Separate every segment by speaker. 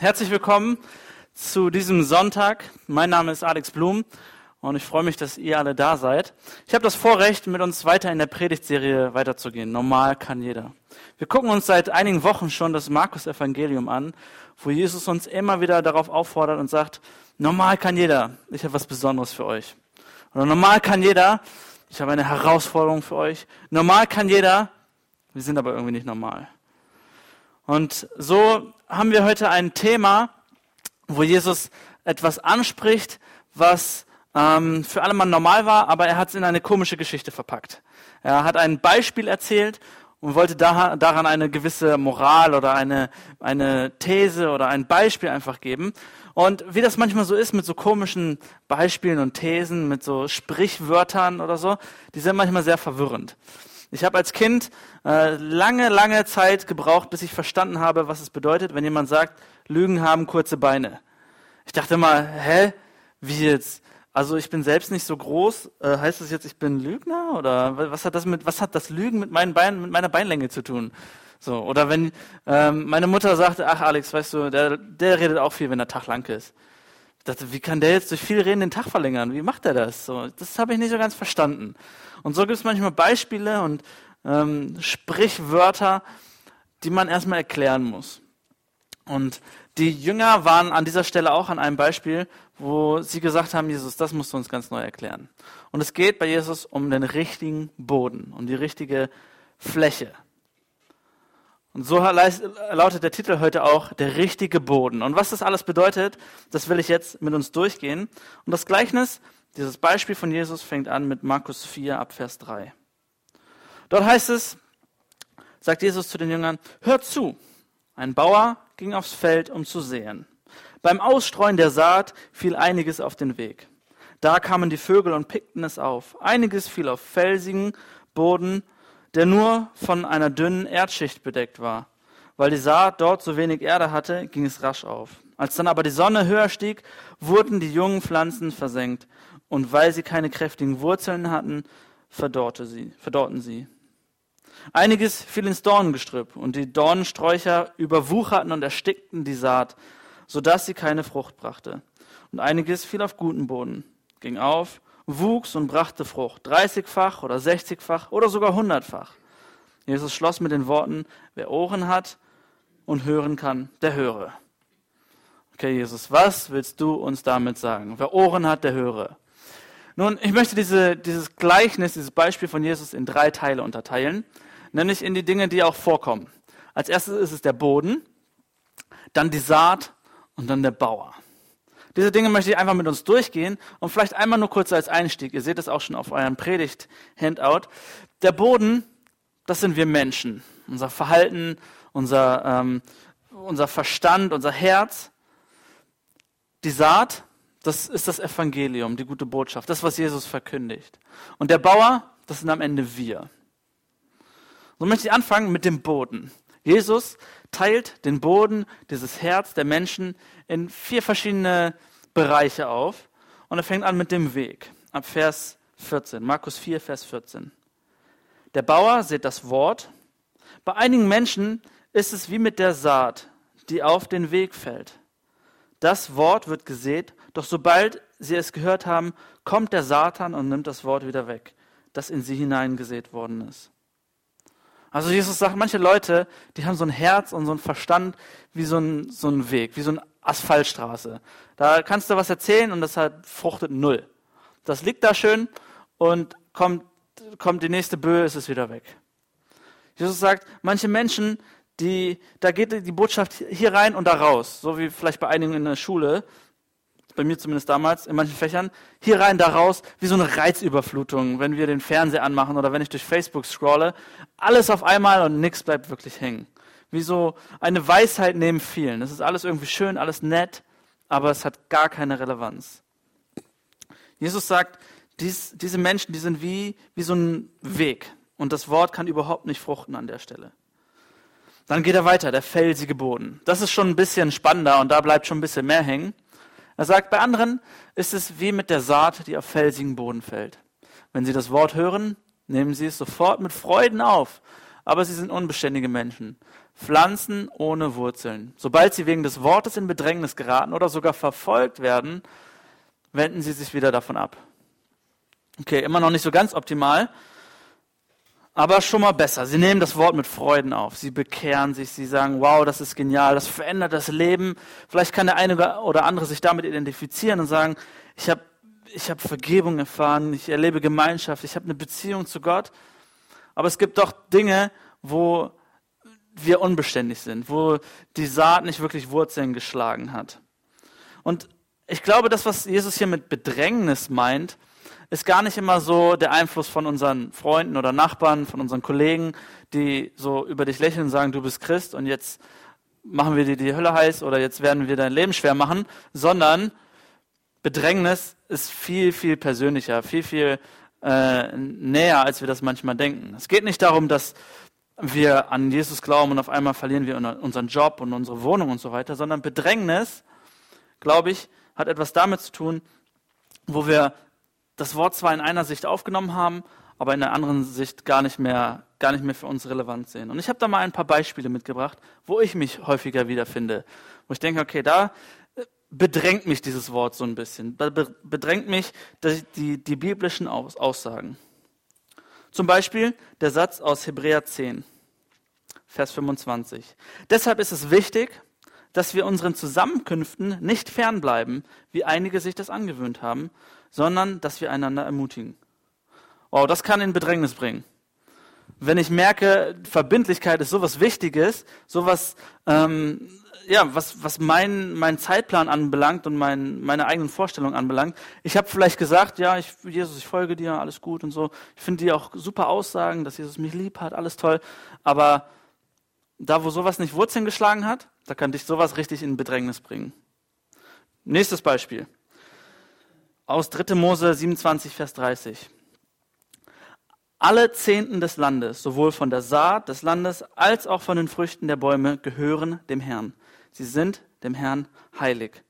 Speaker 1: Herzlich willkommen zu diesem Sonntag. Mein Name ist Alex Blum und ich freue mich, dass ihr alle da seid. Ich habe das Vorrecht, mit uns weiter in der Predigtserie weiterzugehen. Normal kann jeder. Wir gucken uns seit einigen Wochen schon das Markus-Evangelium an, wo Jesus uns immer wieder darauf auffordert und sagt, normal kann jeder. Ich habe was Besonderes für euch. Oder normal kann jeder. Ich habe eine Herausforderung für euch. Normal kann jeder. Wir sind aber irgendwie nicht normal. Und so haben wir heute ein Thema, wo Jesus etwas anspricht, was ähm, für alle Mann normal war, aber er hat es in eine komische Geschichte verpackt. Er hat ein Beispiel erzählt und wollte da, daran eine gewisse Moral oder eine, eine These oder ein Beispiel einfach geben. Und wie das manchmal so ist mit so komischen Beispielen und Thesen, mit so Sprichwörtern oder so, die sind manchmal sehr verwirrend. Ich habe als Kind äh, lange, lange Zeit gebraucht, bis ich verstanden habe, was es bedeutet, wenn jemand sagt, Lügen haben kurze Beine. Ich dachte mal, hä, wie jetzt? Also ich bin selbst nicht so groß. Äh, heißt das jetzt, ich bin Lügner oder was hat das mit was hat das Lügen mit meinen Beinen, mit meiner Beinlänge zu tun? So oder wenn ähm, meine Mutter sagte, ach Alex, weißt du, der, der redet auch viel, wenn Tag lang ist. Ich dachte, wie kann der jetzt durch viel Reden den Tag verlängern? Wie macht er das? So, das habe ich nicht so ganz verstanden. Und so gibt es manchmal Beispiele und ähm, Sprichwörter, die man erstmal erklären muss. Und die Jünger waren an dieser Stelle auch an einem Beispiel, wo sie gesagt haben, Jesus, das musst du uns ganz neu erklären. Und es geht bei Jesus um den richtigen Boden, um die richtige Fläche. Und so lautet der Titel heute auch der richtige Boden. Und was das alles bedeutet, das will ich jetzt mit uns durchgehen. Und das Gleichnis dieses Beispiel von Jesus fängt an mit Markus 4 ab Vers 3. Dort heißt es, sagt Jesus zu den Jüngern, hört zu. Ein Bauer ging aufs Feld, um zu säen. Beim Ausstreuen der Saat fiel einiges auf den Weg. Da kamen die Vögel und pickten es auf. Einiges fiel auf felsigen Boden, der nur von einer dünnen Erdschicht bedeckt war. Weil die Saat dort so wenig Erde hatte, ging es rasch auf. Als dann aber die Sonne höher stieg, wurden die jungen Pflanzen versenkt und weil sie keine kräftigen Wurzeln hatten, verdorrte sie, verdorrten sie. Einiges fiel ins Dornengestrüpp und die Dornensträucher überwucherten und erstickten die Saat, so dass sie keine Frucht brachte. Und einiges fiel auf guten Boden, ging auf, wuchs und brachte Frucht, dreißigfach oder sechzigfach oder sogar hundertfach. Jesus schloss mit den Worten, wer Ohren hat und hören kann, der höre. Okay, Jesus, was willst du uns damit sagen? Wer Ohren hat, der höre. Nun, ich möchte diese, dieses Gleichnis, dieses Beispiel von Jesus in drei Teile unterteilen, nämlich in die Dinge, die auch vorkommen. Als erstes ist es der Boden, dann die Saat und dann der Bauer. Diese Dinge möchte ich einfach mit uns durchgehen und vielleicht einmal nur kurz als Einstieg. Ihr seht es auch schon auf eurem Predigt-Handout. Der Boden, das sind wir Menschen. Unser Verhalten, unser, ähm, unser Verstand, unser Herz. Die Saat, das ist das Evangelium, die gute Botschaft, das, was Jesus verkündigt. Und der Bauer, das sind am Ende wir. So möchte ich anfangen mit dem Boden. Jesus teilt den Boden, dieses Herz der Menschen in vier verschiedene Bereiche auf. Und er fängt an mit dem Weg. Ab Vers 14, Markus 4, Vers 14. Der Bauer sieht das Wort. Bei einigen Menschen ist es wie mit der Saat, die auf den Weg fällt. Das Wort wird gesät doch sobald sie es gehört haben, kommt der Satan und nimmt das Wort wieder weg, das in sie hineingesät worden ist. Also Jesus sagt, manche Leute, die haben so ein Herz und so ein Verstand wie so ein, so ein Weg, wie so eine Asphaltstraße. Da kannst du was erzählen und das hat fruchtet null. Das liegt da schön und kommt, kommt die nächste Böe, ist es wieder weg. Jesus sagt, manche Menschen, die, da geht die Botschaft hier rein und da raus, so wie vielleicht bei einigen in der Schule bei mir zumindest damals, in manchen Fächern, hier rein, da raus, wie so eine Reizüberflutung, wenn wir den Fernseher anmachen oder wenn ich durch Facebook scrolle. Alles auf einmal und nichts bleibt wirklich hängen. Wie so eine Weisheit neben vielen. Das ist alles irgendwie schön, alles nett, aber es hat gar keine Relevanz. Jesus sagt, dies, diese Menschen, die sind wie, wie so ein Weg. Und das Wort kann überhaupt nicht fruchten an der Stelle. Dann geht er weiter, der felsige Boden. Das ist schon ein bisschen spannender und da bleibt schon ein bisschen mehr hängen. Er sagt, bei anderen ist es wie mit der Saat, die auf felsigen Boden fällt. Wenn sie das Wort hören, nehmen sie es sofort mit Freuden auf. Aber sie sind unbeständige Menschen, Pflanzen ohne Wurzeln. Sobald sie wegen des Wortes in Bedrängnis geraten oder sogar verfolgt werden, wenden sie sich wieder davon ab. Okay, immer noch nicht so ganz optimal, aber schon mal besser. Sie nehmen das Wort mit Freuden auf. Sie bekehren sich. Sie sagen, wow, das ist genial. Das verändert das Leben. Vielleicht kann der eine oder andere sich damit identifizieren und sagen, ich habe ich hab Vergebung erfahren. Ich erlebe Gemeinschaft. Ich habe eine Beziehung zu Gott. Aber es gibt doch Dinge, wo wir unbeständig sind, wo die Saat nicht wirklich Wurzeln geschlagen hat. Und ich glaube, das, was Jesus hier mit Bedrängnis meint, ist gar nicht immer so der Einfluss von unseren Freunden oder Nachbarn, von unseren Kollegen, die so über dich lächeln und sagen, du bist Christ und jetzt machen wir dir die Hölle heiß oder jetzt werden wir dein Leben schwer machen, sondern Bedrängnis ist viel, viel persönlicher, viel, viel äh, näher, als wir das manchmal denken. Es geht nicht darum, dass wir an Jesus glauben und auf einmal verlieren wir unseren Job und unsere Wohnung und so weiter, sondern Bedrängnis, glaube ich, hat etwas damit zu tun, wo wir das Wort zwar in einer Sicht aufgenommen haben, aber in der anderen Sicht gar nicht mehr, gar nicht mehr für uns relevant sehen. Und ich habe da mal ein paar Beispiele mitgebracht, wo ich mich häufiger wiederfinde, wo ich denke, okay, da äh, bedrängt mich dieses Wort so ein bisschen, bedrängt mich die, die biblischen Aussagen. Zum Beispiel der Satz aus Hebräer 10, Vers 25. Deshalb ist es wichtig, dass wir unseren Zusammenkünften nicht fernbleiben, wie einige sich das angewöhnt haben, sondern dass wir einander ermutigen. Wow, das kann in Bedrängnis bringen. Wenn ich merke, Verbindlichkeit ist sowas Wichtiges, sowas, ähm, ja, was, was mein, mein Zeitplan anbelangt und mein, meine eigenen Vorstellungen anbelangt. Ich habe vielleicht gesagt, ja, ich, Jesus, ich folge dir, alles gut und so. Ich finde die auch super Aussagen, dass Jesus mich lieb hat, alles toll. Aber da, wo sowas nicht Wurzeln geschlagen hat, da kann dich sowas richtig in Bedrängnis bringen. Nächstes Beispiel aus 3. Mose 27, Vers 30. Alle Zehnten des Landes, sowohl von der Saat des Landes als auch von den Früchten der Bäume, gehören dem Herrn. Sie sind dem Herrn heilig.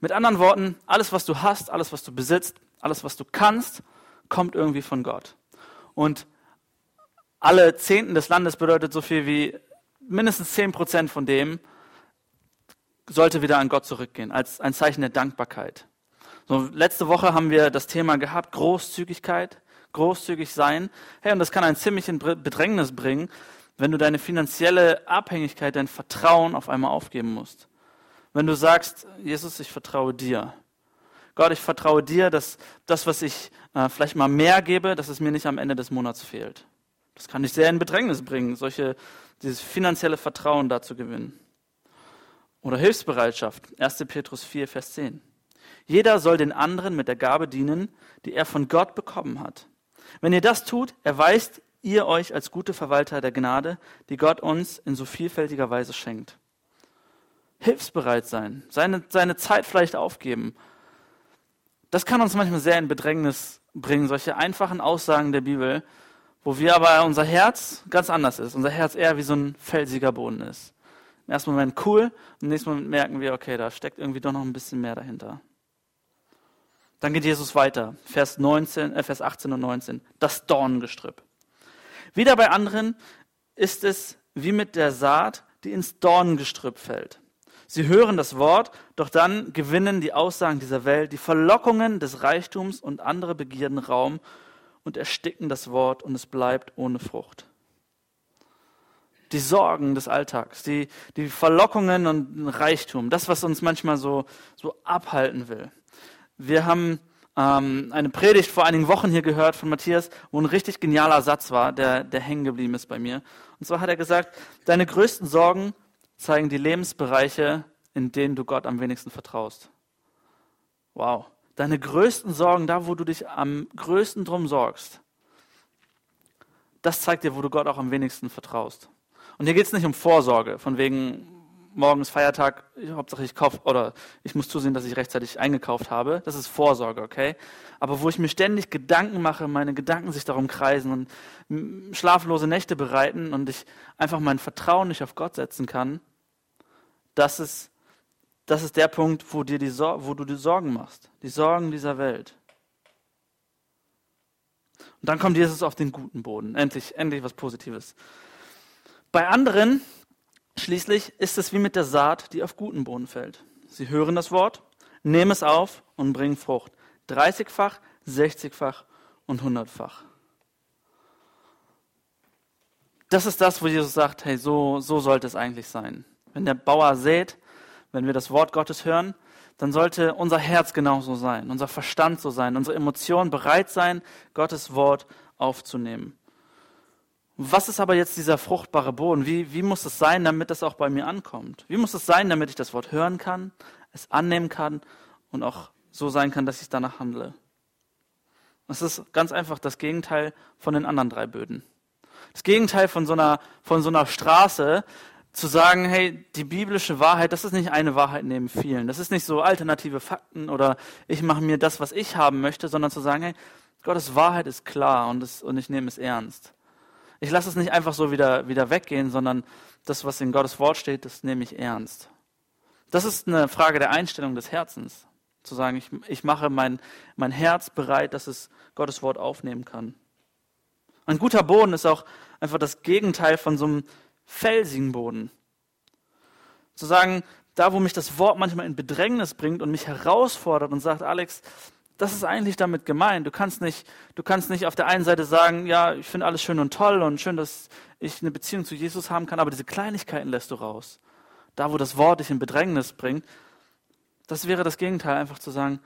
Speaker 1: Mit anderen Worten, alles, was du hast, alles, was du besitzt, alles, was du kannst, kommt irgendwie von Gott. Und alle Zehnten des Landes bedeutet so viel wie mindestens zehn Prozent von dem sollte wieder an Gott zurückgehen, als ein Zeichen der Dankbarkeit. So, letzte Woche haben wir das Thema gehabt, Großzügigkeit, großzügig sein. Hey, und das kann ein ziemlichen Bedrängnis bringen, wenn du deine finanzielle Abhängigkeit, dein Vertrauen auf einmal aufgeben musst. Wenn du sagst, Jesus, ich vertraue dir. Gott, ich vertraue dir, dass das, was ich äh, vielleicht mal mehr gebe, dass es mir nicht am Ende des Monats fehlt. Das kann dich sehr in Bedrängnis bringen, solche, dieses finanzielle Vertrauen da zu gewinnen. Oder Hilfsbereitschaft, 1. Petrus 4, Vers 10. Jeder soll den anderen mit der Gabe dienen, die er von Gott bekommen hat. Wenn ihr das tut, erweist ihr euch als gute Verwalter der Gnade, die Gott uns in so vielfältiger Weise schenkt. Hilfsbereit sein, seine, seine Zeit vielleicht aufgeben. Das kann uns manchmal sehr in Bedrängnis bringen, solche einfachen Aussagen der Bibel, wo wir aber unser Herz ganz anders ist, unser Herz eher wie so ein felsiger Boden ist. Im ersten Moment cool, im nächsten Moment merken wir, okay, da steckt irgendwie doch noch ein bisschen mehr dahinter. Dann geht Jesus weiter, Vers, 19, äh, Vers 18 und 19, das Dornengestrüpp. Wieder bei anderen ist es wie mit der Saat, die ins Dornengestrüpp fällt. Sie hören das Wort, doch dann gewinnen die Aussagen dieser Welt, die Verlockungen des Reichtums und andere Begierden Raum und ersticken das Wort und es bleibt ohne Frucht. Die Sorgen des Alltags, die, die Verlockungen und Reichtum, das, was uns manchmal so, so abhalten will. Wir haben ähm, eine Predigt vor einigen Wochen hier gehört von Matthias, wo ein richtig genialer Satz war, der, der hängen geblieben ist bei mir. Und zwar hat er gesagt, deine größten Sorgen zeigen die Lebensbereiche, in denen du Gott am wenigsten vertraust. Wow. Deine größten Sorgen, da wo du dich am größten drum sorgst, das zeigt dir, wo du Gott auch am wenigsten vertraust. Und hier geht es nicht um Vorsorge, von wegen, morgen ist Feiertag, Hauptsache ich kaufe oder ich muss zusehen, dass ich rechtzeitig eingekauft habe. Das ist Vorsorge, okay? Aber wo ich mir ständig Gedanken mache, meine Gedanken sich darum kreisen und schlaflose Nächte bereiten und ich einfach mein Vertrauen nicht auf Gott setzen kann, das ist, das ist der Punkt, wo, dir die, wo du dir Sorgen machst. Die Sorgen dieser Welt. Und dann kommt Jesus auf den guten Boden. Endlich, endlich was Positives. Bei anderen Schließlich ist es wie mit der Saat, die auf guten Boden fällt. Sie hören das Wort, nehmen es auf und bringen Frucht. 30-fach, 60-fach und 100-fach. Das ist das, wo Jesus sagt, hey, so, so sollte es eigentlich sein. Wenn der Bauer sät, wenn wir das Wort Gottes hören, dann sollte unser Herz genauso sein, unser Verstand so sein, unsere Emotionen bereit sein, Gottes Wort aufzunehmen. Was ist aber jetzt dieser fruchtbare Boden? Wie, wie muss es sein, damit das auch bei mir ankommt? Wie muss es sein, damit ich das Wort hören kann, es annehmen kann und auch so sein kann, dass ich danach handle? Das ist ganz einfach das Gegenteil von den anderen drei Böden. Das Gegenteil von so einer, von so einer Straße, zu sagen, hey, die biblische Wahrheit, das ist nicht eine Wahrheit neben vielen. Das ist nicht so alternative Fakten oder ich mache mir das, was ich haben möchte, sondern zu sagen, hey, Gottes Wahrheit ist klar und, es, und ich nehme es ernst. Ich lasse es nicht einfach so wieder, wieder weggehen, sondern das, was in Gottes Wort steht, das nehme ich ernst. Das ist eine Frage der Einstellung des Herzens. Zu sagen, ich, ich mache mein, mein Herz bereit, dass es Gottes Wort aufnehmen kann. Ein guter Boden ist auch einfach das Gegenteil von so einem felsigen Boden. Zu sagen, da wo mich das Wort manchmal in Bedrängnis bringt und mich herausfordert und sagt, Alex, das ist eigentlich damit gemeint. Du kannst nicht, du kannst nicht auf der einen Seite sagen, ja, ich finde alles schön und toll und schön, dass ich eine Beziehung zu Jesus haben kann, aber diese Kleinigkeiten lässt du raus. Da, wo das Wort dich in Bedrängnis bringt, das wäre das Gegenteil, einfach zu sagen,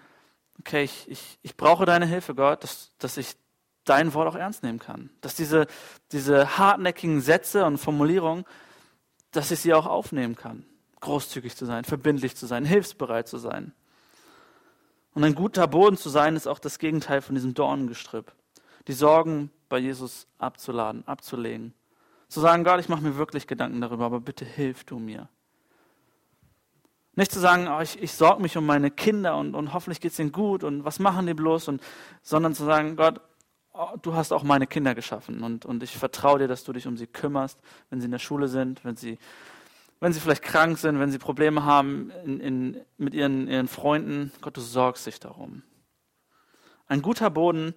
Speaker 1: okay, ich, ich, ich brauche deine Hilfe, Gott, dass, dass ich dein Wort auch ernst nehmen kann. Dass diese, diese hartnäckigen Sätze und Formulierungen, dass ich sie auch aufnehmen kann. Großzügig zu sein, verbindlich zu sein, hilfsbereit zu sein. Und ein guter Boden zu sein, ist auch das Gegenteil von diesem Dornengestrüpp. Die Sorgen bei Jesus abzuladen, abzulegen. Zu sagen, Gott, ich mache mir wirklich Gedanken darüber, aber bitte hilf du mir. Nicht zu sagen, oh, ich, ich sorge mich um meine Kinder und, und hoffentlich geht es ihnen gut und was machen die bloß, und, sondern zu sagen, Gott, oh, du hast auch meine Kinder geschaffen und, und ich vertraue dir, dass du dich um sie kümmerst, wenn sie in der Schule sind, wenn sie wenn sie vielleicht krank sind, wenn sie Probleme haben in, in, mit ihren, ihren Freunden, Gott, du sorgst dich darum. Ein guter Boden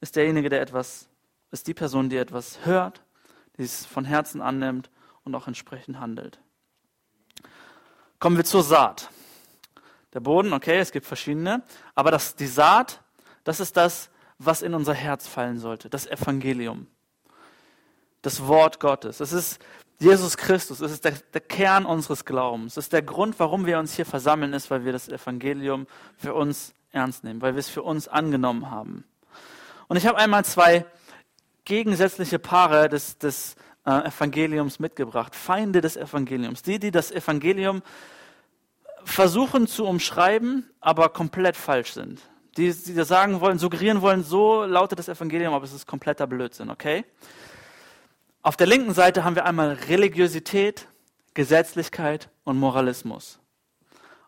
Speaker 1: ist derjenige, der etwas, ist die Person, die etwas hört, die es von Herzen annimmt und auch entsprechend handelt. Kommen wir zur Saat. Der Boden, okay, es gibt verschiedene, aber das, die Saat, das ist das, was in unser Herz fallen sollte, das Evangelium, das Wort Gottes. Es ist Jesus Christus, es ist der, der, Kern unseres Glaubens. Es ist der Grund, warum wir uns hier versammeln, ist, weil wir das Evangelium für uns ernst nehmen, weil wir es für uns angenommen haben. Und ich habe einmal zwei gegensätzliche Paare des, des äh, Evangeliums mitgebracht. Feinde des Evangeliums. Die, die das Evangelium versuchen zu umschreiben, aber komplett falsch sind. Die, die das sagen wollen, suggerieren wollen, so lautet das Evangelium, aber es ist kompletter Blödsinn, okay? Auf der linken Seite haben wir einmal Religiosität, Gesetzlichkeit und Moralismus.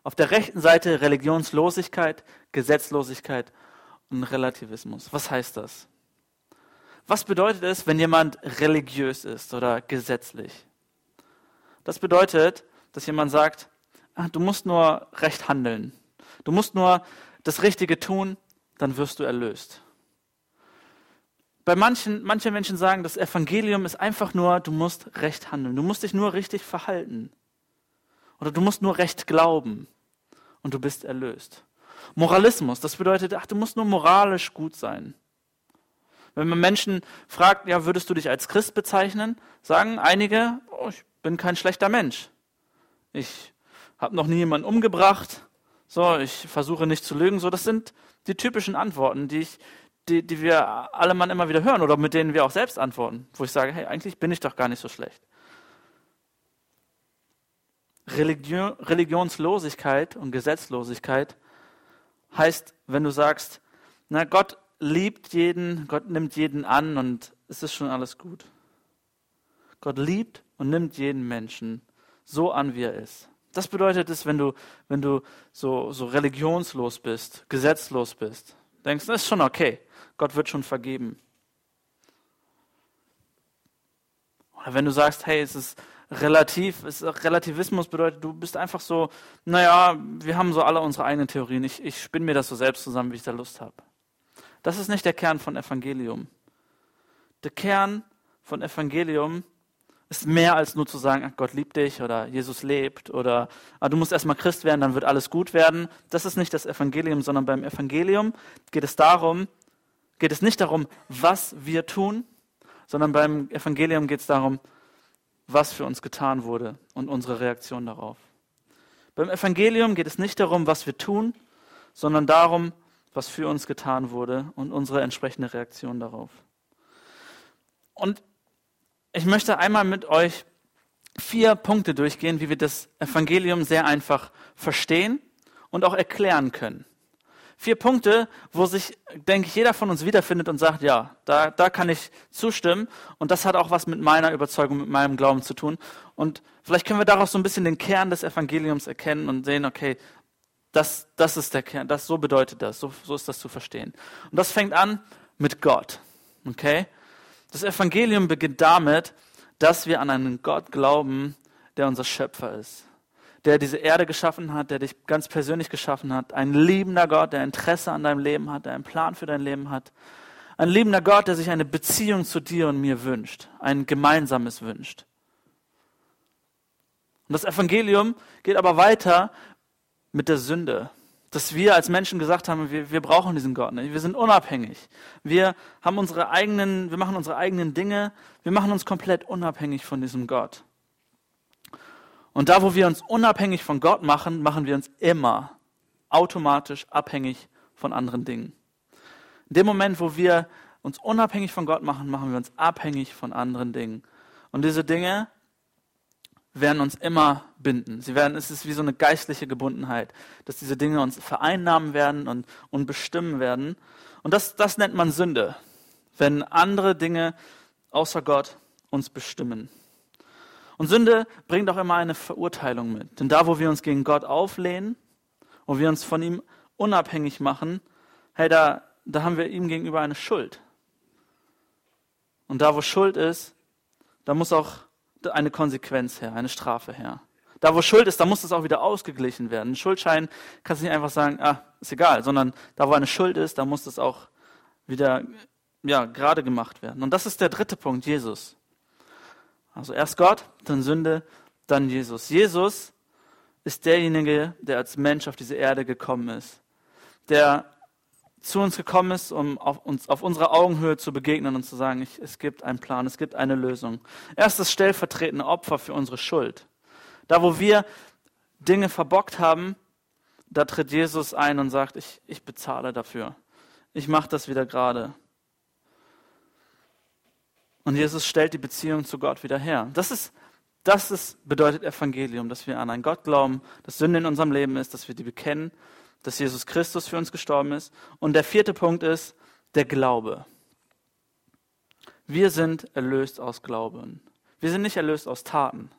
Speaker 1: Auf der rechten Seite Religionslosigkeit, Gesetzlosigkeit und Relativismus. Was heißt das? Was bedeutet es, wenn jemand religiös ist oder gesetzlich? Das bedeutet, dass jemand sagt, ach, du musst nur recht handeln. Du musst nur das Richtige tun, dann wirst du erlöst. Bei manchen, manche Menschen sagen, das Evangelium ist einfach nur, du musst recht handeln. Du musst dich nur richtig verhalten. Oder du musst nur recht glauben. Und du bist erlöst. Moralismus, das bedeutet, ach, du musst nur moralisch gut sein. Wenn man Menschen fragt, ja, würdest du dich als Christ bezeichnen, sagen einige, oh, ich bin kein schlechter Mensch. Ich habe noch nie jemanden umgebracht. So, ich versuche nicht zu lügen. So, das sind die typischen Antworten, die ich, die, die wir alle Mann immer wieder hören oder mit denen wir auch selbst antworten, wo ich sage, hey, eigentlich bin ich doch gar nicht so schlecht. Religion, Religionslosigkeit und Gesetzlosigkeit heißt, wenn du sagst, na Gott liebt jeden, Gott nimmt jeden an und es ist schon alles gut. Gott liebt und nimmt jeden Menschen so an, wie er ist. Das bedeutet es, wenn du, wenn du so, so religionslos bist, gesetzlos bist, denkst, das ist schon okay. Gott wird schon vergeben. Oder wenn du sagst, hey, es ist relativ, es ist, Relativismus bedeutet, du bist einfach so, naja, wir haben so alle unsere eigenen Theorien. Ich, ich spinne mir das so selbst zusammen, wie ich da Lust habe. Das ist nicht der Kern von Evangelium. Der Kern von Evangelium ist mehr als nur zu sagen, ach, Gott liebt dich oder Jesus lebt oder ah, du musst erstmal Christ werden, dann wird alles gut werden. Das ist nicht das Evangelium, sondern beim Evangelium geht es darum, geht es nicht darum, was wir tun, sondern beim Evangelium geht es darum, was für uns getan wurde und unsere Reaktion darauf. Beim Evangelium geht es nicht darum, was wir tun, sondern darum, was für uns getan wurde und unsere entsprechende Reaktion darauf. Und ich möchte einmal mit euch vier Punkte durchgehen, wie wir das Evangelium sehr einfach verstehen und auch erklären können. Vier Punkte, wo sich, denke ich, jeder von uns wiederfindet und sagt, ja, da, da kann ich zustimmen. Und das hat auch was mit meiner Überzeugung, mit meinem Glauben zu tun. Und vielleicht können wir daraus so ein bisschen den Kern des Evangeliums erkennen und sehen, okay, das, das ist der Kern, das, so bedeutet das, so, so ist das zu verstehen. Und das fängt an mit Gott. Okay? Das Evangelium beginnt damit, dass wir an einen Gott glauben, der unser Schöpfer ist, der diese Erde geschaffen hat, der dich ganz persönlich geschaffen hat, ein liebender Gott, der Interesse an deinem Leben hat, der einen Plan für dein Leben hat, ein liebender Gott, der sich eine Beziehung zu dir und mir wünscht, ein gemeinsames wünscht. Und das Evangelium geht aber weiter mit der Sünde, dass wir als Menschen gesagt haben, wir, wir brauchen diesen Gott nicht. Wir sind unabhängig. Wir haben unsere eigenen, wir machen unsere eigenen Dinge. Wir machen uns komplett unabhängig von diesem Gott. Und da, wo wir uns unabhängig von Gott machen, machen wir uns immer automatisch abhängig von anderen Dingen. In dem Moment, wo wir uns unabhängig von Gott machen, machen wir uns abhängig von anderen Dingen. Und diese Dinge werden uns immer binden. Sie werden, es ist wie so eine geistliche Gebundenheit, dass diese Dinge uns vereinnahmen werden und, und bestimmen werden. Und das, das nennt man Sünde, wenn andere Dinge außer Gott uns bestimmen. Und Sünde bringt auch immer eine Verurteilung mit. Denn da, wo wir uns gegen Gott auflehnen, wo wir uns von ihm unabhängig machen, hey, da, da haben wir ihm gegenüber eine Schuld. Und da, wo Schuld ist, da muss auch eine Konsequenz her, eine Strafe her. Da, wo Schuld ist, da muss das auch wieder ausgeglichen werden. Ein Schuldschein kannst du nicht einfach sagen, ah, ist egal, sondern da, wo eine Schuld ist, da muss das auch wieder ja, gerade gemacht werden. Und das ist der dritte Punkt, Jesus. Also erst Gott, dann Sünde, dann Jesus. Jesus ist derjenige, der als Mensch auf diese Erde gekommen ist, der zu uns gekommen ist, um auf, uns auf unserer Augenhöhe zu begegnen und zu sagen, ich, es gibt einen Plan, es gibt eine Lösung. Er ist das stellvertretende Opfer für unsere Schuld. Da, wo wir Dinge verbockt haben, da tritt Jesus ein und sagt, ich, ich bezahle dafür. Ich mache das wieder gerade. Und Jesus stellt die Beziehung zu Gott wieder her. Das ist, das ist, bedeutet Evangelium, dass wir an einen Gott glauben, dass Sünde in unserem Leben ist, dass wir die bekennen dass Jesus Christus für uns gestorben ist. Und der vierte Punkt ist der Glaube. Wir sind erlöst aus Glauben. Wir sind nicht erlöst aus Taten.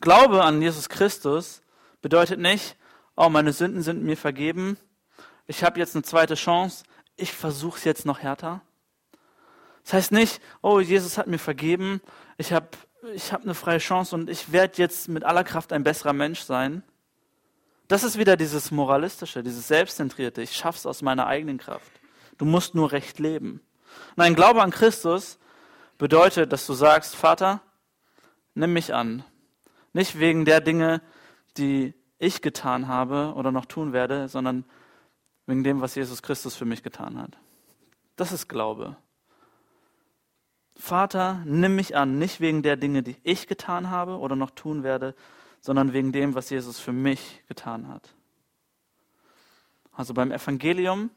Speaker 1: Glaube an Jesus Christus bedeutet nicht, oh, meine Sünden sind mir vergeben, ich habe jetzt eine zweite Chance, ich versuche es jetzt noch härter. Das heißt nicht, oh, Jesus hat mir vergeben, ich habe ich hab eine freie Chance und ich werde jetzt mit aller Kraft ein besserer Mensch sein. Das ist wieder dieses Moralistische, dieses Selbstzentrierte. Ich schaff's aus meiner eigenen Kraft. Du musst nur recht leben. Nein, Glaube an Christus bedeutet, dass du sagst, Vater, nimm mich an. Nicht wegen der Dinge, die ich getan habe oder noch tun werde, sondern wegen dem, was Jesus Christus für mich getan hat. Das ist Glaube. Vater, nimm mich an, nicht wegen der Dinge, die ich getan habe oder noch tun werde, sondern wegen dem, was Jesus für mich getan hat. Also beim Evangelium,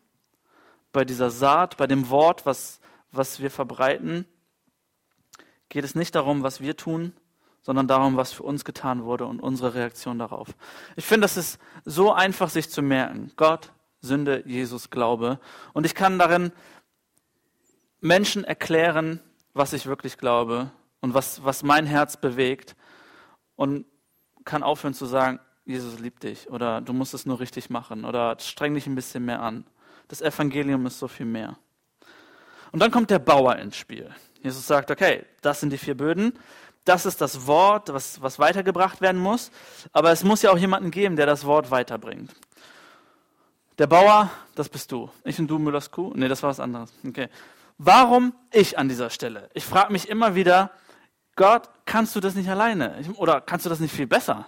Speaker 1: bei dieser Saat, bei dem Wort, was, was wir verbreiten, geht es nicht darum, was wir tun, sondern darum, was für uns getan wurde und unsere Reaktion darauf. Ich finde, das ist so einfach, sich zu merken. Gott, Sünde, Jesus, Glaube. Und ich kann darin Menschen erklären, was ich wirklich glaube und was, was mein Herz bewegt. Und kann aufhören zu sagen, Jesus liebt dich oder du musst es nur richtig machen oder streng dich ein bisschen mehr an. Das Evangelium ist so viel mehr. Und dann kommt der Bauer ins Spiel. Jesus sagt, okay, das sind die vier Böden, das ist das Wort, was, was weitergebracht werden muss, aber es muss ja auch jemanden geben, der das Wort weiterbringt. Der Bauer, das bist du. Ich und du, Müllers Kuh? Nee, das war was anderes. Okay. Warum ich an dieser Stelle? Ich frage mich immer wieder, Gott, kannst du das nicht alleine? Oder kannst du das nicht viel besser?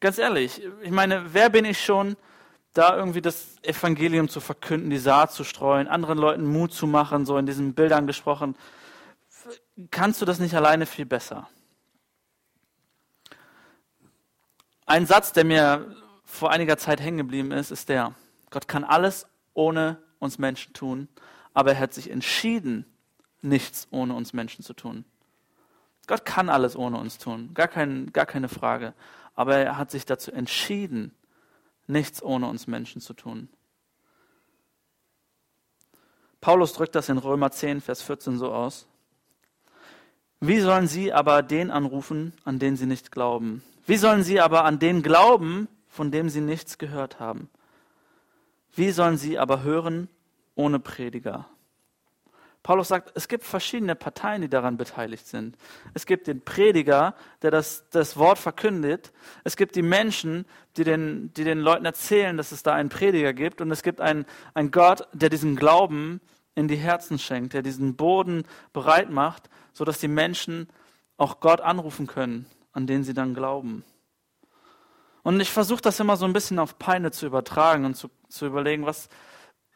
Speaker 1: Ganz ehrlich, ich meine, wer bin ich schon, da irgendwie das Evangelium zu verkünden, die Saat zu streuen, anderen Leuten Mut zu machen, so in diesen Bildern gesprochen? Kannst du das nicht alleine viel besser? Ein Satz, der mir vor einiger Zeit hängen geblieben ist, ist der, Gott kann alles ohne uns Menschen tun, aber er hat sich entschieden, nichts ohne uns Menschen zu tun. Gott kann alles ohne uns tun, gar, kein, gar keine Frage. Aber er hat sich dazu entschieden, nichts ohne uns Menschen zu tun. Paulus drückt das in Römer 10, Vers 14 so aus. Wie sollen sie aber den anrufen, an den sie nicht glauben? Wie sollen sie aber an den glauben, von dem sie nichts gehört haben? Wie sollen sie aber hören ohne Prediger? Paulus sagt, es gibt verschiedene Parteien, die daran beteiligt sind. Es gibt den Prediger, der das, das Wort verkündet. Es gibt die Menschen, die den, die den Leuten erzählen, dass es da einen Prediger gibt. Und es gibt einen, einen Gott, der diesen Glauben in die Herzen schenkt, der diesen Boden bereit macht, sodass die Menschen auch Gott anrufen können, an den sie dann glauben. Und ich versuche das immer so ein bisschen auf Peine zu übertragen und zu, zu überlegen, was,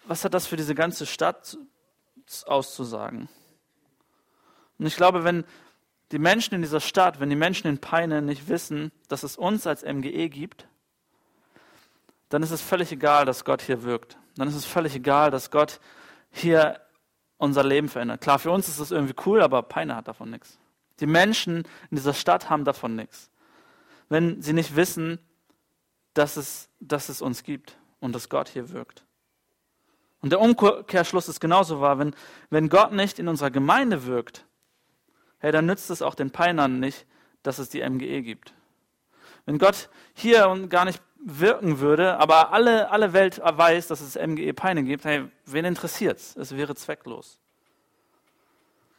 Speaker 1: was hat das für diese ganze Stadt auszusagen. Und ich glaube, wenn die Menschen in dieser Stadt, wenn die Menschen in Peine nicht wissen, dass es uns als MGE gibt, dann ist es völlig egal, dass Gott hier wirkt. Dann ist es völlig egal, dass Gott hier unser Leben verändert. Klar, für uns ist es irgendwie cool, aber Peine hat davon nichts. Die Menschen in dieser Stadt haben davon nichts. Wenn sie nicht wissen, dass es, dass es uns gibt und dass Gott hier wirkt. Und der Umkehrschluss ist genauso wahr, wenn, wenn Gott nicht in unserer Gemeinde wirkt, hey, dann nützt es auch den Peinern nicht, dass es die MGE gibt. Wenn Gott hier gar nicht wirken würde, aber alle, alle Welt weiß, dass es MGE Peine gibt, hey, wen interessiert's? Es wäre zwecklos.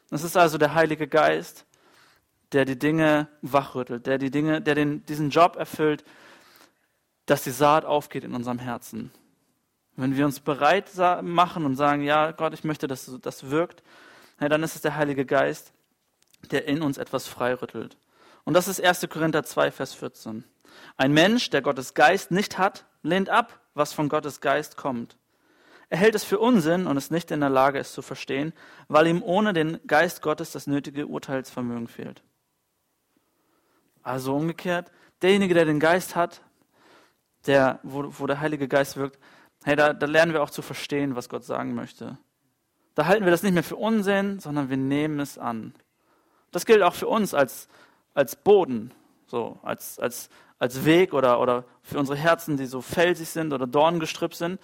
Speaker 1: Es ist also der Heilige Geist, der die Dinge wachrüttelt, der die Dinge, der den, diesen Job erfüllt, dass die Saat aufgeht in unserem Herzen. Wenn wir uns bereit machen und sagen, ja, Gott, ich möchte, dass das wirkt, ja, dann ist es der Heilige Geist, der in uns etwas freirüttelt. Und das ist 1. Korinther 2, Vers 14. Ein Mensch, der Gottes Geist nicht hat, lehnt ab, was von Gottes Geist kommt. Er hält es für Unsinn und ist nicht in der Lage, es zu verstehen, weil ihm ohne den Geist Gottes das nötige Urteilsvermögen fehlt. Also umgekehrt, derjenige, der den Geist hat, der, wo, wo der Heilige Geist wirkt, Hey, da, da lernen wir auch zu verstehen, was Gott sagen möchte. Da halten wir das nicht mehr für Unsinn, sondern wir nehmen es an. Das gilt auch für uns als, als Boden, so, als, als, als Weg oder, oder für unsere Herzen, die so felsig sind oder dorngestrüpp sind.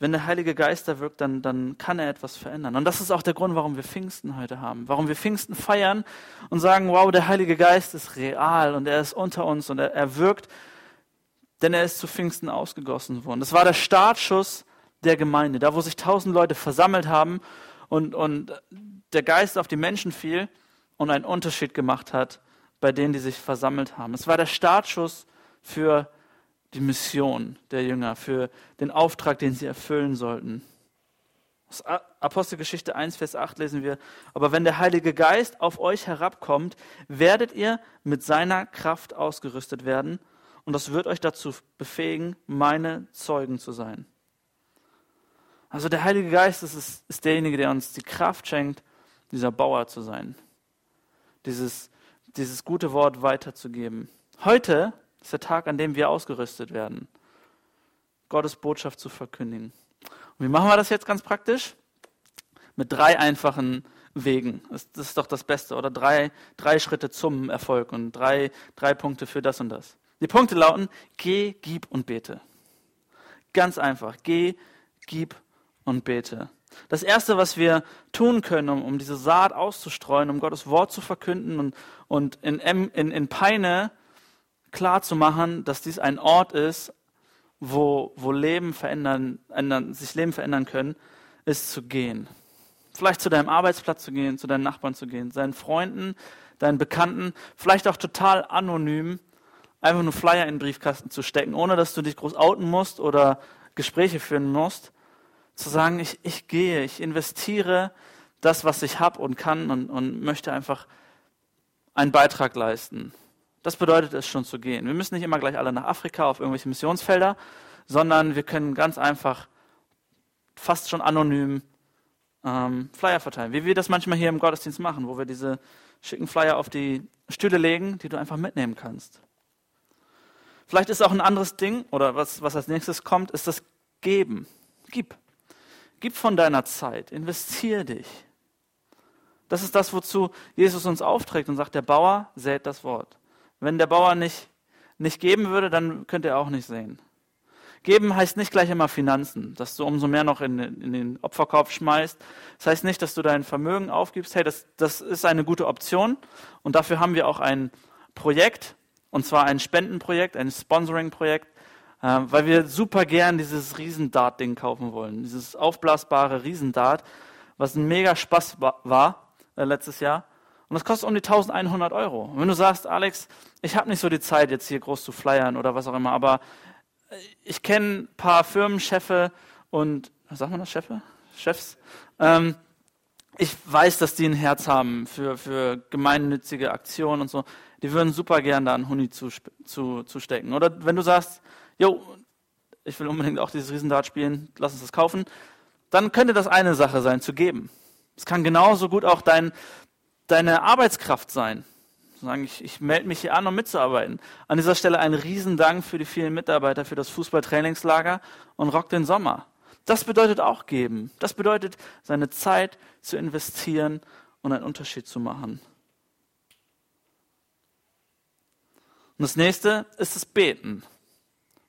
Speaker 1: Wenn der Heilige Geist da wirkt, dann, dann kann er etwas verändern. Und das ist auch der Grund, warum wir Pfingsten heute haben. Warum wir Pfingsten feiern und sagen, wow, der Heilige Geist ist real und er ist unter uns und er, er wirkt denn er ist zu Pfingsten ausgegossen worden. Das war der Startschuss der Gemeinde, da wo sich tausend Leute versammelt haben und, und der Geist auf die Menschen fiel und einen Unterschied gemacht hat bei denen, die sich versammelt haben. Es war der Startschuss für die Mission der Jünger, für den Auftrag, den sie erfüllen sollten. Aus Apostelgeschichte 1, Vers 8 lesen wir, aber wenn der Heilige Geist auf euch herabkommt, werdet ihr mit seiner Kraft ausgerüstet werden und das wird euch dazu befähigen, meine Zeugen zu sein. Also der Heilige Geist ist, ist derjenige, der uns die Kraft schenkt, dieser Bauer zu sein. Dieses, dieses gute Wort weiterzugeben. Heute ist der Tag, an dem wir ausgerüstet werden, Gottes Botschaft zu verkündigen. Und wie machen wir das jetzt ganz praktisch? Mit drei einfachen Wegen. Das, das ist doch das Beste. Oder drei, drei Schritte zum Erfolg und drei, drei Punkte für das und das. Die Punkte lauten, geh, gib und bete. Ganz einfach, geh, gib und bete. Das Erste, was wir tun können, um, um diese Saat auszustreuen, um Gottes Wort zu verkünden und, und in, in, in Peine klar zu machen, dass dies ein Ort ist, wo, wo Leben verändern, ändern, sich Leben verändern können, ist zu gehen. Vielleicht zu deinem Arbeitsplatz zu gehen, zu deinen Nachbarn zu gehen, seinen Freunden, deinen Bekannten, vielleicht auch total anonym einfach nur Flyer in den Briefkasten zu stecken, ohne dass du dich groß outen musst oder Gespräche führen musst, zu sagen, ich, ich gehe, ich investiere das, was ich habe und kann und, und möchte einfach einen Beitrag leisten. Das bedeutet es schon zu gehen. Wir müssen nicht immer gleich alle nach Afrika auf irgendwelche Missionsfelder, sondern wir können ganz einfach, fast schon anonym, ähm, Flyer verteilen. Wie wir das manchmal hier im Gottesdienst machen, wo wir diese schicken Flyer auf die Stühle legen, die du einfach mitnehmen kannst. Vielleicht ist auch ein anderes Ding, oder was, was als nächstes kommt, ist das Geben. Gib. Gib von deiner Zeit. Investier dich. Das ist das, wozu Jesus uns aufträgt und sagt, der Bauer sät das Wort. Wenn der Bauer nicht, nicht geben würde, dann könnte er auch nicht sehen. Geben heißt nicht gleich immer Finanzen, dass du umso mehr noch in, in, den Opferkorb schmeißt. Das heißt nicht, dass du dein Vermögen aufgibst. Hey, das, das ist eine gute Option. Und dafür haben wir auch ein Projekt, und zwar ein Spendenprojekt, ein Sponsoring-Projekt, äh, weil wir super gern dieses Riesendart-Ding kaufen wollen. Dieses aufblasbare Riesendart, was ein mega Spaß war äh, letztes Jahr. Und das kostet um die 1100 Euro. Und wenn du sagst, Alex, ich habe nicht so die Zeit, jetzt hier groß zu flyern oder was auch immer, aber äh, ich kenne ein paar Firmenchefe und, was sagt man das, Chefe? Chefs? Ähm, ich weiß, dass die ein Herz haben für, für gemeinnützige Aktionen und so. Die würden super gern da einen Huni zu, zu, zu stecken. Oder wenn du sagst, jo, ich will unbedingt auch dieses Riesendart spielen, lass uns das kaufen, dann könnte das eine Sache sein, zu geben. Es kann genauso gut auch dein, deine Arbeitskraft sein. Sagen, ich, ich melde mich hier an, um mitzuarbeiten. An dieser Stelle ein Riesendank für die vielen Mitarbeiter für das Fußballtrainingslager und Rock den Sommer. Das bedeutet auch geben. Das bedeutet, seine Zeit zu investieren und einen Unterschied zu machen. Und das nächste ist das Beten.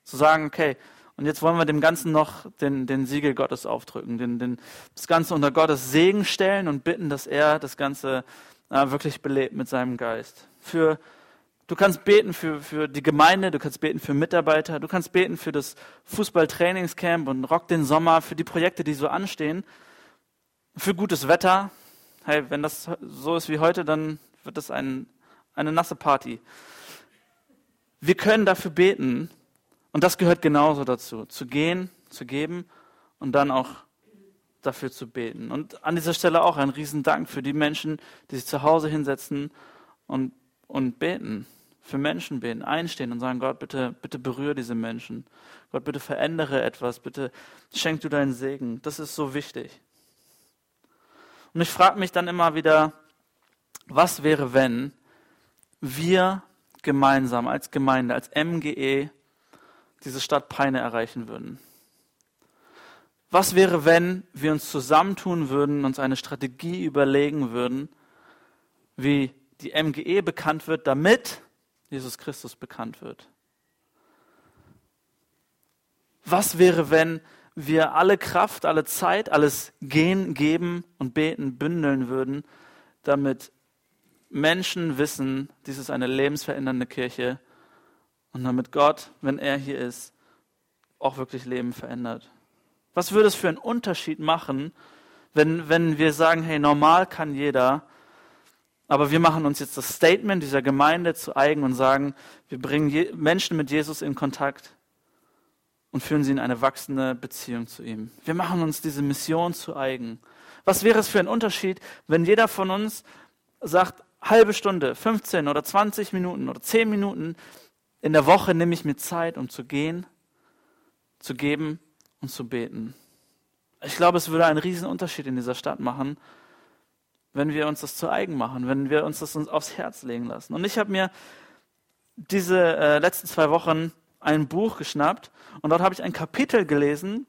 Speaker 1: Zu sagen, okay, und jetzt wollen wir dem Ganzen noch den, den Siegel Gottes aufdrücken, den, den, das Ganze unter Gottes Segen stellen und bitten, dass er das Ganze äh, wirklich belebt mit seinem Geist. Für, du kannst beten für, für die Gemeinde, du kannst beten für Mitarbeiter, du kannst beten für das Fußballtrainingscamp und Rock den Sommer, für die Projekte, die so anstehen, für gutes Wetter. Hey, wenn das so ist wie heute, dann wird das ein, eine nasse Party. Wir können dafür beten, und das gehört genauso dazu, zu gehen, zu geben und dann auch dafür zu beten. Und an dieser Stelle auch ein Riesendank für die Menschen, die sich zu Hause hinsetzen und, und beten, für Menschen beten, einstehen und sagen, Gott, bitte, bitte berühre diese Menschen. Gott, bitte verändere etwas, bitte schenk du deinen Segen. Das ist so wichtig. Und ich frage mich dann immer wieder, was wäre, wenn wir gemeinsam als Gemeinde, als MGE diese Stadt Peine erreichen würden. Was wäre, wenn wir uns zusammentun würden, uns eine Strategie überlegen würden, wie die MGE bekannt wird, damit Jesus Christus bekannt wird? Was wäre, wenn wir alle Kraft, alle Zeit, alles Gehen, Geben und Beten bündeln würden, damit Menschen wissen, dies ist eine lebensverändernde Kirche und damit Gott, wenn er hier ist, auch wirklich Leben verändert. Was würde es für einen Unterschied machen, wenn, wenn wir sagen, hey, normal kann jeder, aber wir machen uns jetzt das Statement dieser Gemeinde zu eigen und sagen, wir bringen Menschen mit Jesus in Kontakt und führen sie in eine wachsende Beziehung zu ihm. Wir machen uns diese Mission zu eigen. Was wäre es für ein Unterschied, wenn jeder von uns sagt, halbe Stunde, 15 oder 20 Minuten oder 10 Minuten in der Woche nehme ich mir Zeit, um zu gehen, zu geben und zu beten. Ich glaube, es würde einen riesen Unterschied in dieser Stadt machen, wenn wir uns das zu eigen machen, wenn wir uns das uns aufs Herz legen lassen. Und ich habe mir diese äh, letzten zwei Wochen ein Buch geschnappt und dort habe ich ein Kapitel gelesen,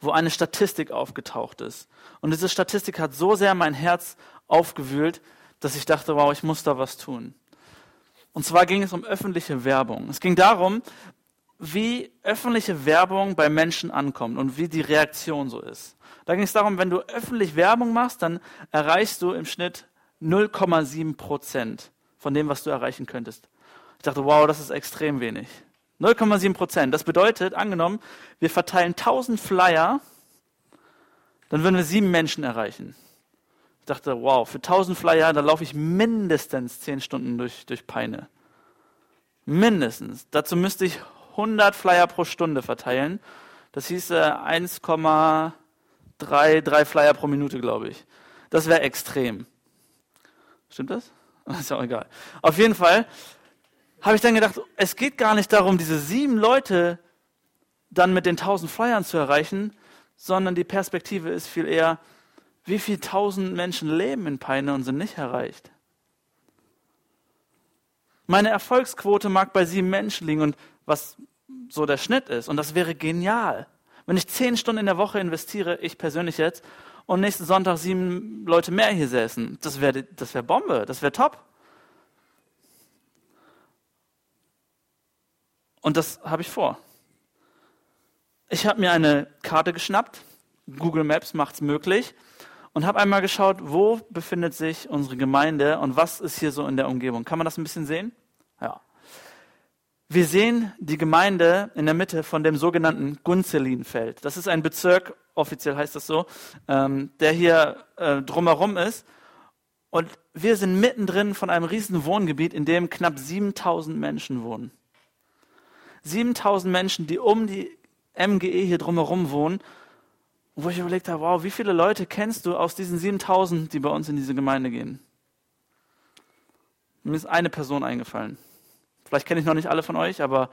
Speaker 1: wo eine Statistik aufgetaucht ist. Und diese Statistik hat so sehr mein Herz aufgewühlt, dass ich dachte, wow, ich muss da was tun. Und zwar ging es um öffentliche Werbung. Es ging darum, wie öffentliche Werbung bei Menschen ankommt und wie die Reaktion so ist. Da ging es darum, wenn du öffentlich Werbung machst, dann erreichst du im Schnitt 0,7 Prozent von dem, was du erreichen könntest. Ich dachte, wow, das ist extrem wenig. 0,7 Prozent. Das bedeutet, angenommen, wir verteilen 1000 Flyer, dann würden wir sieben Menschen erreichen dachte, wow, für 1000 Flyer, da laufe ich mindestens 10 Stunden durch, durch Peine. Mindestens. Dazu müsste ich 100 Flyer pro Stunde verteilen. Das hieße 1,33 Flyer pro Minute, glaube ich. Das wäre extrem. Stimmt das? Ist ja auch egal. Auf jeden Fall habe ich dann gedacht, es geht gar nicht darum, diese sieben Leute dann mit den tausend Flyern zu erreichen, sondern die Perspektive ist viel eher, wie viele tausend Menschen leben in Peine und sind nicht erreicht. Meine Erfolgsquote mag bei sieben Menschen liegen und was so der Schnitt ist. Und das wäre genial. Wenn ich zehn Stunden in der Woche investiere, ich persönlich jetzt, und nächsten Sonntag sieben Leute mehr hier säßen, das wäre das wär Bombe, das wäre top. Und das habe ich vor. Ich habe mir eine Karte geschnappt, Google Maps macht es möglich, und habe einmal geschaut, wo befindet sich unsere Gemeinde und was ist hier so in der Umgebung. Kann man das ein bisschen sehen? Ja. Wir sehen die Gemeinde in der Mitte von dem sogenannten Gunzelinfeld. Das ist ein Bezirk, offiziell heißt das so, ähm, der hier äh, drumherum ist. Und wir sind mittendrin von einem riesen Wohngebiet, in dem knapp 7000 Menschen wohnen. 7000 Menschen, die um die MGE hier drumherum wohnen. Wo ich überlegt habe, wow, wie viele Leute kennst du aus diesen 7000, die bei uns in diese Gemeinde gehen? Mir ist eine Person eingefallen. Vielleicht kenne ich noch nicht alle von euch, aber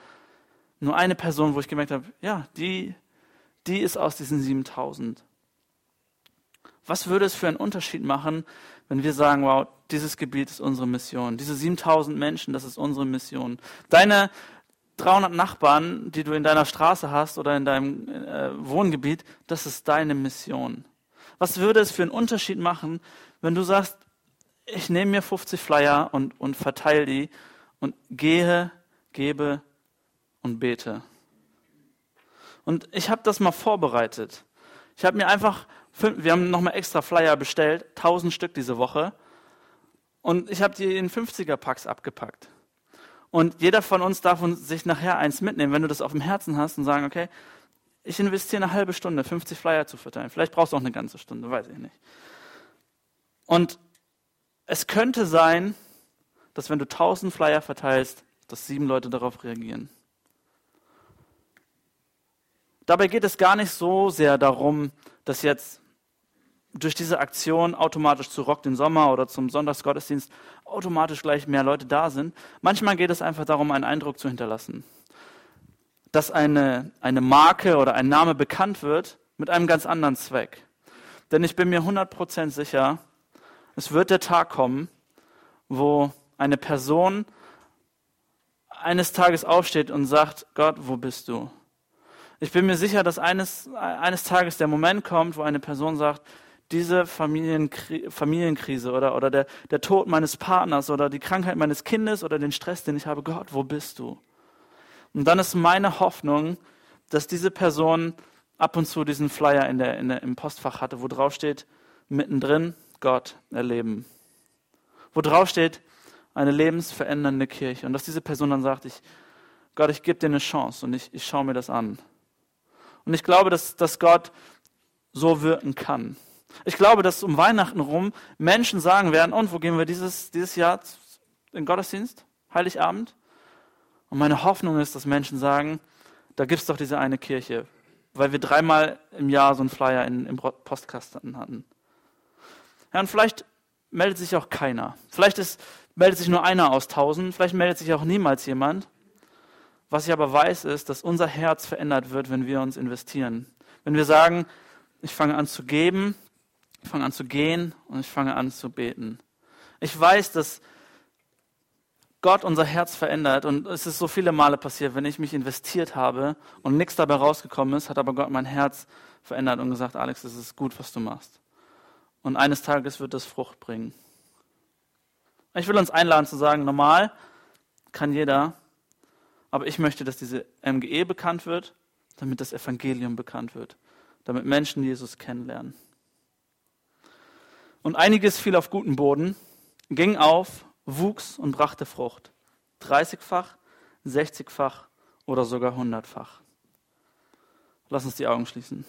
Speaker 1: nur eine Person, wo ich gemerkt habe, ja, die, die ist aus diesen 7000. Was würde es für einen Unterschied machen, wenn wir sagen, wow, dieses Gebiet ist unsere Mission. Diese 7000 Menschen, das ist unsere Mission. Deine 300 Nachbarn, die du in deiner Straße hast oder in deinem äh, Wohngebiet, das ist deine Mission. Was würde es für einen Unterschied machen, wenn du sagst, ich nehme mir 50 Flyer und, und verteile die und gehe, gebe und bete. Und ich habe das mal vorbereitet. Ich habe mir einfach, wir haben nochmal extra Flyer bestellt, 1000 Stück diese Woche. Und ich habe die in 50er-Packs abgepackt. Und jeder von uns darf sich nachher eins mitnehmen, wenn du das auf dem Herzen hast und sagen, okay, ich investiere eine halbe Stunde, 50 Flyer zu verteilen. Vielleicht brauchst du auch eine ganze Stunde, weiß ich nicht. Und es könnte sein, dass wenn du 1000 Flyer verteilst, dass sieben Leute darauf reagieren. Dabei geht es gar nicht so sehr darum, dass jetzt durch diese Aktion automatisch zu Rock den Sommer oder zum Sonntagsgottesdienst automatisch gleich mehr Leute da sind. Manchmal geht es einfach darum, einen Eindruck zu hinterlassen. Dass eine, eine Marke oder ein Name bekannt wird mit einem ganz anderen Zweck. Denn ich bin mir 100% sicher, es wird der Tag kommen, wo eine Person eines Tages aufsteht und sagt, Gott, wo bist du? Ich bin mir sicher, dass eines, eines Tages der Moment kommt, wo eine Person sagt, diese Familienkri Familienkrise oder, oder der, der Tod meines Partners oder die Krankheit meines Kindes oder den Stress, den ich habe, Gott, wo bist du? Und dann ist meine Hoffnung, dass diese Person ab und zu diesen Flyer in der, in der, im Postfach hatte, wo drauf steht, mittendrin Gott erleben. Wo drauf steht, eine lebensverändernde Kirche. Und dass diese Person dann sagt, ich, Gott, ich gebe dir eine Chance und ich, ich schaue mir das an. Und ich glaube, dass, dass Gott so wirken kann. Ich glaube, dass um Weihnachten rum Menschen sagen werden, und wo gehen wir dieses, dieses Jahr in Gottesdienst? Heiligabend? Und meine Hoffnung ist, dass Menschen sagen, da gibt es doch diese eine Kirche, weil wir dreimal im Jahr so einen Flyer in, im Postkasten hatten. Ja, und vielleicht meldet sich auch keiner. Vielleicht ist, meldet sich nur einer aus tausend, vielleicht meldet sich auch niemals jemand. Was ich aber weiß, ist, dass unser Herz verändert wird, wenn wir uns investieren. Wenn wir sagen, ich fange an zu geben, ich fange an zu gehen und ich fange an zu beten. Ich weiß, dass Gott unser Herz verändert und es ist so viele Male passiert, wenn ich mich investiert habe und nichts dabei rausgekommen ist, hat aber Gott mein Herz verändert und gesagt, Alex, es ist gut, was du machst. Und eines Tages wird das Frucht bringen. Ich will uns einladen zu sagen, normal kann jeder, aber ich möchte, dass diese MGE bekannt wird, damit das Evangelium bekannt wird, damit Menschen Jesus kennenlernen. Und einiges fiel auf guten Boden, ging auf, wuchs und brachte Frucht. 30-fach, 60-fach oder sogar 100-fach. Lass uns die Augen schließen.